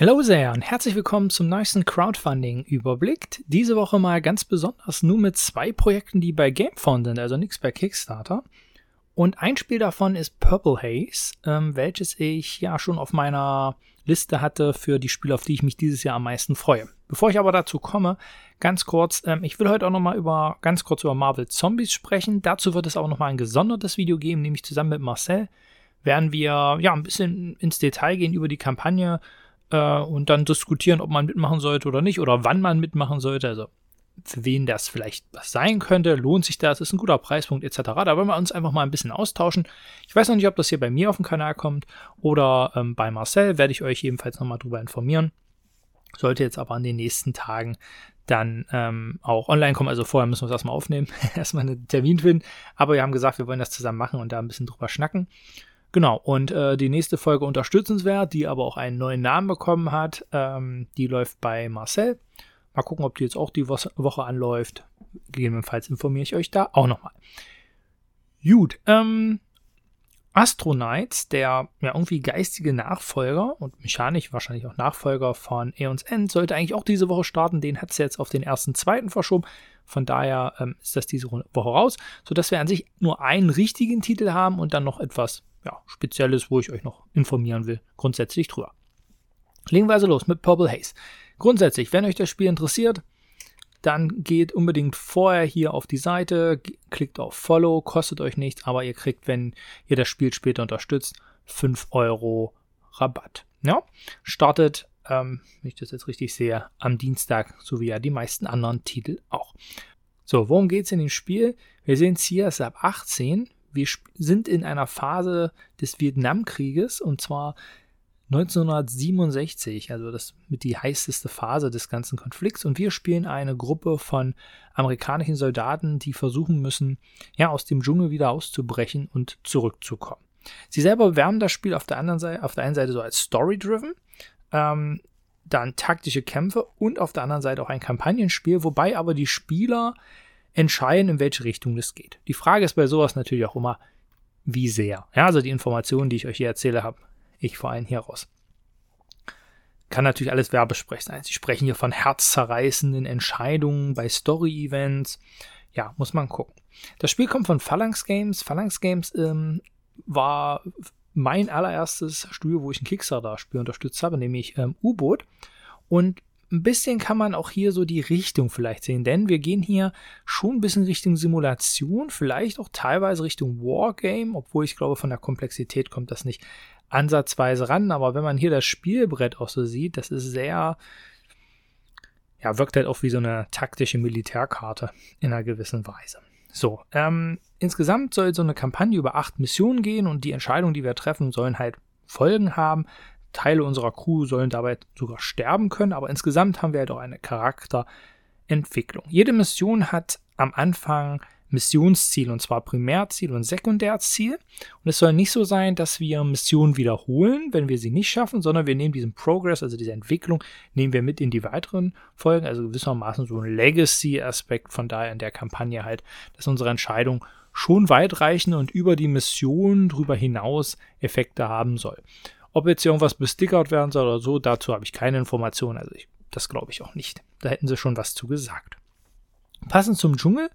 Hallo sehr und herzlich willkommen zum neuesten Crowdfunding-Überblick. Diese Woche mal ganz besonders nur mit zwei Projekten, die bei GameFound sind, also nichts bei Kickstarter. Und ein Spiel davon ist Purple Haze, ähm, welches ich ja schon auf meiner Liste hatte für die Spiele, auf die ich mich dieses Jahr am meisten freue. Bevor ich aber dazu komme, ganz kurz, ähm, ich will heute auch nochmal über, ganz kurz über Marvel Zombies sprechen. Dazu wird es auch nochmal ein gesondertes Video geben, nämlich zusammen mit Marcel werden wir ja ein bisschen ins Detail gehen über die Kampagne, äh, und dann diskutieren, ob man mitmachen sollte oder nicht oder wann man mitmachen sollte. Also für wen das vielleicht was sein könnte, lohnt sich das, ist ein guter Preispunkt etc. Da wollen wir uns einfach mal ein bisschen austauschen. Ich weiß noch nicht, ob das hier bei mir auf dem Kanal kommt oder ähm, bei Marcel, werde ich euch ebenfalls nochmal drüber informieren. Sollte jetzt aber in den nächsten Tagen dann ähm, auch online kommen. Also vorher müssen wir es erstmal aufnehmen, erstmal einen Termin finden. Aber wir haben gesagt, wir wollen das zusammen machen und da ein bisschen drüber schnacken. Genau, und äh, die nächste Folge unterstützenswert, die aber auch einen neuen Namen bekommen hat, ähm, die läuft bei Marcel. Mal gucken, ob die jetzt auch die Wo Woche anläuft. Gegebenenfalls informiere ich euch da auch nochmal. Gut, ähm, Astronauts, der ja irgendwie geistige Nachfolger und mechanisch wahrscheinlich auch Nachfolger von Aeons End, sollte eigentlich auch diese Woche starten. Den hat es jetzt auf den ersten, zweiten verschoben. Von daher ähm, ist das diese Woche raus, sodass wir an sich nur einen richtigen Titel haben und dann noch etwas ja, Spezielles, wo ich euch noch informieren will, grundsätzlich drüber. Legen wir also los mit Purple Haze. Grundsätzlich, wenn euch das Spiel interessiert, dann geht unbedingt vorher hier auf die Seite, klickt auf Follow, kostet euch nichts, aber ihr kriegt, wenn ihr das Spiel später unterstützt, 5 Euro Rabatt. Ja? Startet, ähm, wenn ich das jetzt richtig sehe, am Dienstag, so wie ja die meisten anderen Titel auch. So, worum geht es in dem Spiel? Wir sehen es hier, es ist ab 18 wir sind in einer Phase des Vietnamkrieges und zwar 1967, also das mit die heißeste Phase des ganzen Konflikts. Und wir spielen eine Gruppe von amerikanischen Soldaten, die versuchen müssen, ja, aus dem Dschungel wieder auszubrechen und zurückzukommen. Sie selber wärmen das Spiel auf der anderen Seite, auf der einen Seite so als Story-driven, ähm, dann taktische Kämpfe und auf der anderen Seite auch ein Kampagnenspiel, wobei aber die Spieler entscheiden, in welche Richtung es geht. Die Frage ist bei sowas natürlich auch immer, wie sehr. Ja, also die Informationen, die ich euch hier erzähle, habe ich vor allem hier raus. Kann natürlich alles Werbesprech sein. Sie sprechen hier von herzzerreißenden Entscheidungen bei Story-Events. Ja, muss man gucken. Das Spiel kommt von Phalanx Games. Phalanx Games ähm, war mein allererstes Studio, wo ich ein Kickstarter-Spiel unterstützt habe, nämlich ähm, U-Boot. Und ein bisschen kann man auch hier so die Richtung vielleicht sehen, denn wir gehen hier schon ein bisschen Richtung Simulation, vielleicht auch teilweise Richtung Wargame, obwohl ich glaube, von der Komplexität kommt das nicht ansatzweise ran, aber wenn man hier das Spielbrett auch so sieht, das ist sehr, ja, wirkt halt auch wie so eine taktische Militärkarte in einer gewissen Weise. So, ähm, insgesamt soll so eine Kampagne über acht Missionen gehen und die Entscheidungen, die wir treffen, sollen halt Folgen haben. Teile unserer Crew sollen dabei sogar sterben können, aber insgesamt haben wir halt auch eine Charakterentwicklung. Jede Mission hat am Anfang Missionsziel und zwar Primärziel und Sekundärziel. Und es soll nicht so sein, dass wir Missionen wiederholen, wenn wir sie nicht schaffen, sondern wir nehmen diesen Progress, also diese Entwicklung, nehmen wir mit in die weiteren Folgen, also gewissermaßen so ein Legacy-Aspekt von daher in der Kampagne halt, dass unsere Entscheidung schon weitreichende und über die Mission drüber hinaus Effekte haben soll. Ob jetzt irgendwas bestickert werden soll oder so, dazu habe ich keine Informationen. Also ich, das glaube ich auch nicht. Da hätten sie schon was zu gesagt. Passend zum Dschungel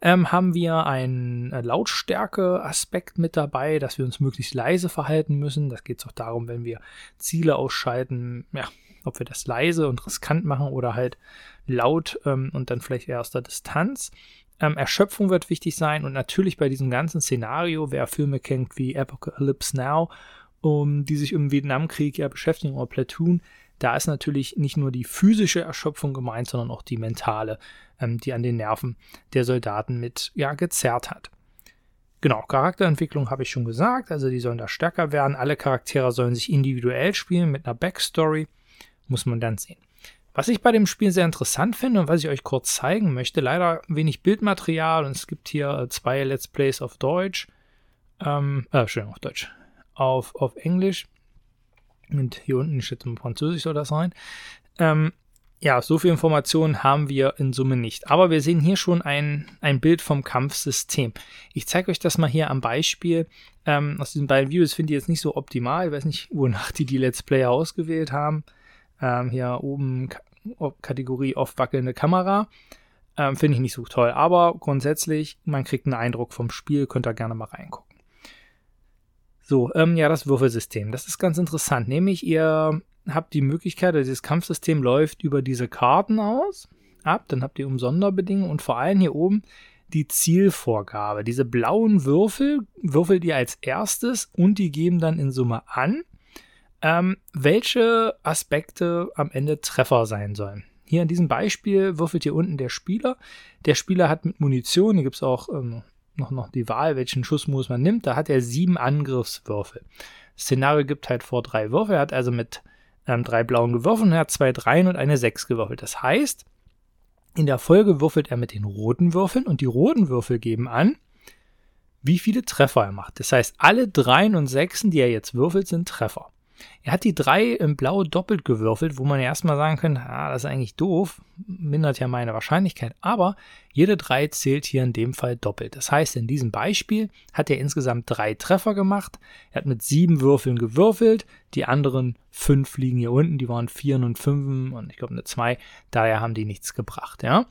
ähm, haben wir einen äh, Lautstärke-Aspekt mit dabei, dass wir uns möglichst leise verhalten müssen. Das geht auch darum, wenn wir Ziele ausschalten, ja, ob wir das leise und riskant machen oder halt laut ähm, und dann vielleicht eher aus der Distanz. Ähm, Erschöpfung wird wichtig sein und natürlich bei diesem ganzen Szenario, wer Filme kennt wie Apocalypse Now um, die sich im Vietnamkrieg ja beschäftigen, oder Platoon, da ist natürlich nicht nur die physische Erschöpfung gemeint, sondern auch die mentale, ähm, die an den Nerven der Soldaten mit ja, gezerrt hat. Genau, Charakterentwicklung habe ich schon gesagt, also die sollen da stärker werden. Alle Charaktere sollen sich individuell spielen mit einer Backstory, muss man dann sehen. Was ich bei dem Spiel sehr interessant finde und was ich euch kurz zeigen möchte, leider wenig Bildmaterial und es gibt hier äh, zwei Let's Plays auf Deutsch. Ähm, äh, schön auf Deutsch auf, auf Englisch. Und hier unten steht im Französisch soll das sein. Ähm, ja, so viel Informationen haben wir in Summe nicht. Aber wir sehen hier schon ein, ein Bild vom Kampfsystem. Ich zeige euch das mal hier am Beispiel. Ähm, aus diesen beiden Videos finde ich jetzt nicht so optimal. Ich weiß nicht, wonach die die Let's Player ausgewählt haben. Ähm, hier oben K Kategorie oft wackelnde Kamera. Ähm, Finde ich nicht so toll. Aber grundsätzlich, man kriegt einen Eindruck vom Spiel, könnt ihr gerne mal reingucken. So, ähm, ja, das Würfelsystem. Das ist ganz interessant. Nämlich, ihr habt die Möglichkeit, also dieses Kampfsystem läuft über diese Karten aus, ab, dann habt ihr um Sonderbedingungen und vor allem hier oben die Zielvorgabe. Diese blauen Würfel würfelt ihr als erstes und die geben dann in Summe an, ähm, welche Aspekte am Ende Treffer sein sollen. Hier in diesem Beispiel würfelt hier unten der Spieler. Der Spieler hat mit Munition, hier gibt es auch ähm, noch, noch die Wahl, welchen Schussmodus man nimmt, da hat er sieben Angriffswürfel. Das Szenario gibt halt vor drei Würfel, er hat also mit ähm, drei blauen gewürfelt und er hat zwei Dreien und eine Sechs gewürfelt. Das heißt, in der Folge würfelt er mit den roten Würfeln und die roten Würfel geben an, wie viele Treffer er macht. Das heißt, alle Dreien und Sechsen, die er jetzt würfelt, sind Treffer. Er hat die drei im Blau doppelt gewürfelt, wo man ja erstmal sagen könnte, ah, das ist eigentlich doof, mindert ja meine Wahrscheinlichkeit. Aber jede drei zählt hier in dem Fall doppelt. Das heißt, in diesem Beispiel hat er insgesamt drei Treffer gemacht. Er hat mit sieben Würfeln gewürfelt. Die anderen fünf liegen hier unten, die waren vier und fünf und ich glaube eine zwei. Daher haben die nichts gebracht, ja.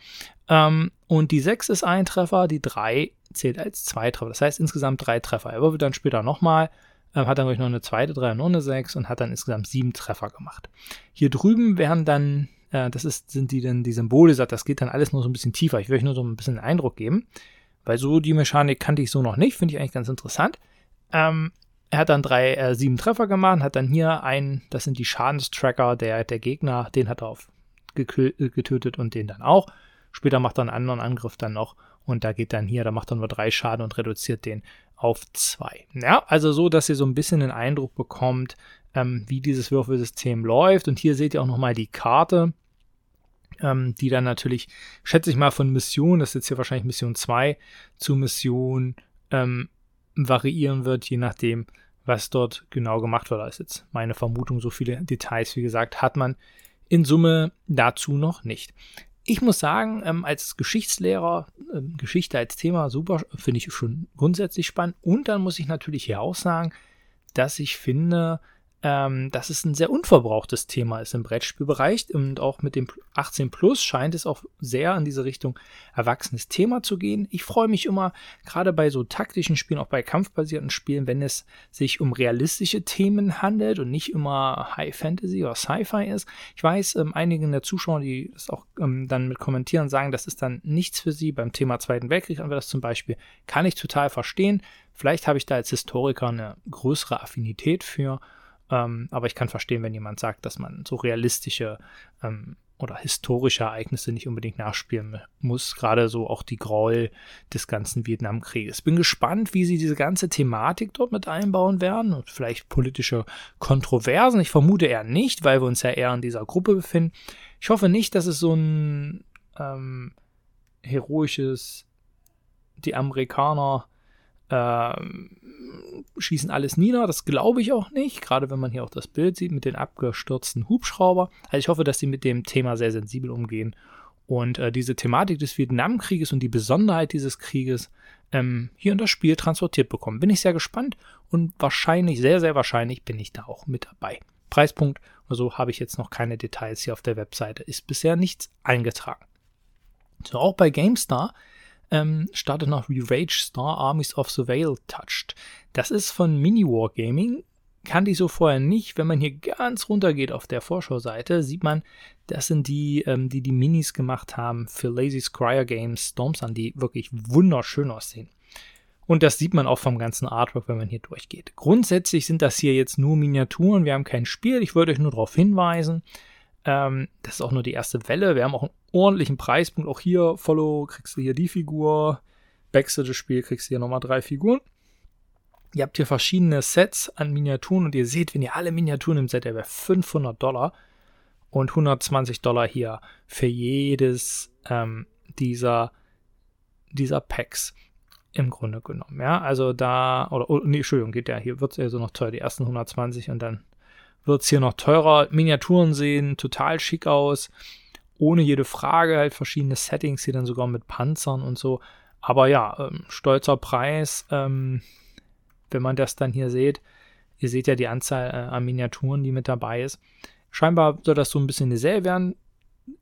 Ähm, und die sechs ist ein Treffer, die drei zählt als zwei Treffer. Das heißt insgesamt drei Treffer. Er würfelt dann später nochmal hat dann ich noch eine zweite, drei und noch eine sechs und hat dann insgesamt sieben Treffer gemacht. Hier drüben wären dann, äh, das ist, sind die dann die Symbole, das geht dann alles nur so ein bisschen tiefer. Ich will euch nur so ein bisschen einen Eindruck geben, weil so die Mechanik kannte ich so noch nicht, finde ich eigentlich ganz interessant. Ähm, er hat dann drei, äh, sieben Treffer gemacht, hat dann hier einen, das sind die Schadenstracker der, der Gegner, den hat er auf getötet und den dann auch. Später macht er einen anderen Angriff dann noch und da geht dann hier, da macht er nur drei Schaden und reduziert den auf 2. Ja, also so, dass ihr so ein bisschen den Eindruck bekommt, ähm, wie dieses Würfelsystem läuft. Und hier seht ihr auch nochmal die Karte, ähm, die dann natürlich, schätze ich mal, von Mission, das ist jetzt hier wahrscheinlich Mission 2, zu Mission ähm, variieren wird, je nachdem, was dort genau gemacht wird. Das ist jetzt meine Vermutung. So viele Details, wie gesagt, hat man in Summe dazu noch nicht ich muss sagen, ähm, als Geschichtslehrer, ähm, Geschichte als Thema super, finde ich schon grundsätzlich spannend. Und dann muss ich natürlich hier auch sagen, dass ich finde, ähm, dass es ein sehr unverbrauchtes Thema ist im Brettspielbereich und auch mit dem 18 Plus scheint es auch sehr in diese Richtung erwachsenes Thema zu gehen. Ich freue mich immer, gerade bei so taktischen Spielen, auch bei kampfbasierten Spielen, wenn es sich um realistische Themen handelt und nicht immer High Fantasy oder Sci-Fi ist. Ich weiß, ähm, einige der Zuschauer, die das auch ähm, dann mit kommentieren, sagen, das ist dann nichts für sie. Beim Thema Zweiten Weltkrieg haben wir das zum Beispiel. Kann ich total verstehen. Vielleicht habe ich da als Historiker eine größere Affinität für. Ähm, aber ich kann verstehen, wenn jemand sagt, dass man so realistische ähm, oder historische Ereignisse nicht unbedingt nachspielen muss, gerade so auch die Gräuel des ganzen Vietnamkrieges. Bin gespannt, wie sie diese ganze Thematik dort mit einbauen werden und vielleicht politische Kontroversen. Ich vermute eher nicht, weil wir uns ja eher in dieser Gruppe befinden. Ich hoffe nicht, dass es so ein ähm, heroisches, die Amerikaner schießen alles nieder. Das glaube ich auch nicht, gerade wenn man hier auch das Bild sieht mit den abgestürzten Hubschrauber. Also ich hoffe, dass sie mit dem Thema sehr sensibel umgehen und äh, diese Thematik des Vietnamkrieges und die Besonderheit dieses Krieges ähm, hier in das Spiel transportiert bekommen. Bin ich sehr gespannt und wahrscheinlich, sehr, sehr wahrscheinlich bin ich da auch mit dabei. Preispunkt oder so habe ich jetzt noch keine Details hier auf der Webseite. Ist bisher nichts eingetragen. So, auch bei GameStar ähm, startet noch Rage Star Armies of the Veil Touched. Das ist von Mini Wargaming. Kannte ich so vorher nicht. Wenn man hier ganz runter geht auf der Vorschauseite, sieht man, das sind die, ähm, die die Minis gemacht haben für Lazy Scryer Games Storm Sun, die wirklich wunderschön aussehen. Und das sieht man auch vom ganzen Artwork, wenn man hier durchgeht. Grundsätzlich sind das hier jetzt nur Miniaturen. Wir haben kein Spiel. Ich würde euch nur darauf hinweisen. Ähm, das ist auch nur die erste Welle. Wir haben auch einen ordentlichen Preispunkt. Auch hier, Follow, kriegst du hier die Figur. Wechsel das Spiel, kriegst du hier nochmal drei Figuren. Ihr habt hier verschiedene Sets an Miniaturen und ihr seht, wenn ihr alle Miniaturen im Set, der wäre 500 Dollar und 120 Dollar hier für jedes ähm, dieser, dieser Packs im Grunde genommen. Ja, also da, oder, oh, nee, Entschuldigung, geht ja, hier wird es also noch teuer, die ersten 120 und dann wird es hier noch teurer. Miniaturen sehen total schick aus. Ohne jede Frage, halt verschiedene Settings hier dann sogar mit Panzern und so. Aber ja, ähm, stolzer Preis, ähm, wenn man das dann hier seht. Ihr seht ja die Anzahl äh, an Miniaturen, die mit dabei ist. Scheinbar soll das so ein bisschen eine werden.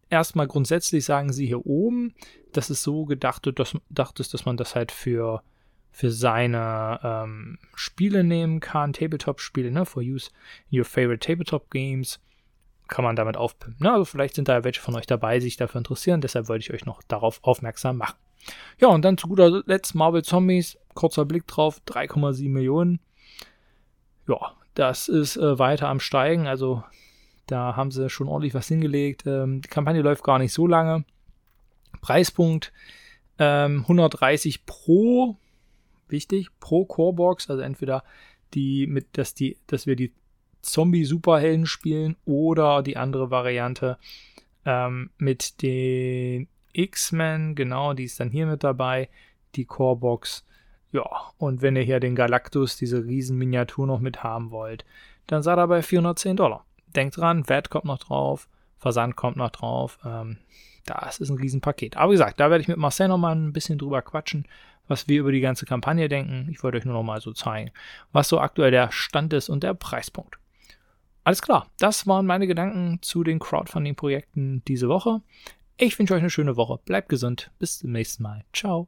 Erstmal grundsätzlich sagen sie hier oben, dass es so gedacht, dass, ist, dass man das halt für, für seine ähm, Spiele nehmen kann, Tabletop-Spiele, ne, for use your favorite Tabletop games, kann man damit aufpimpen. Ne? Also vielleicht sind da welche von euch dabei, sich dafür interessieren, deshalb wollte ich euch noch darauf aufmerksam machen. Ja, und dann zu guter Letzt Marvel Zombies, kurzer Blick drauf, 3,7 Millionen. Ja, das ist äh, weiter am Steigen, also da haben sie schon ordentlich was hingelegt. Ähm, die Kampagne läuft gar nicht so lange. Preispunkt ähm, 130 pro, wichtig, pro Corebox, also entweder die mit, dass die, dass wir die Zombie-Superhelden spielen oder die andere Variante ähm, mit den X-Men, genau, die ist dann hier mit dabei, die Corebox. Ja, und wenn ihr hier den Galactus, diese Riesenminiatur noch mit haben wollt, dann seid ihr bei 410 Dollar. Denkt dran, VAT kommt noch drauf, Versand kommt noch drauf. Ähm, das ist ein Riesenpaket. Aber wie gesagt, da werde ich mit Marcel nochmal ein bisschen drüber quatschen, was wir über die ganze Kampagne denken. Ich wollte euch nur nochmal so zeigen, was so aktuell der Stand ist und der Preispunkt. Alles klar, das waren meine Gedanken zu den Crowdfunding-Projekten diese Woche. Ich wünsche euch eine schöne Woche. Bleibt gesund. Bis zum nächsten Mal. Ciao.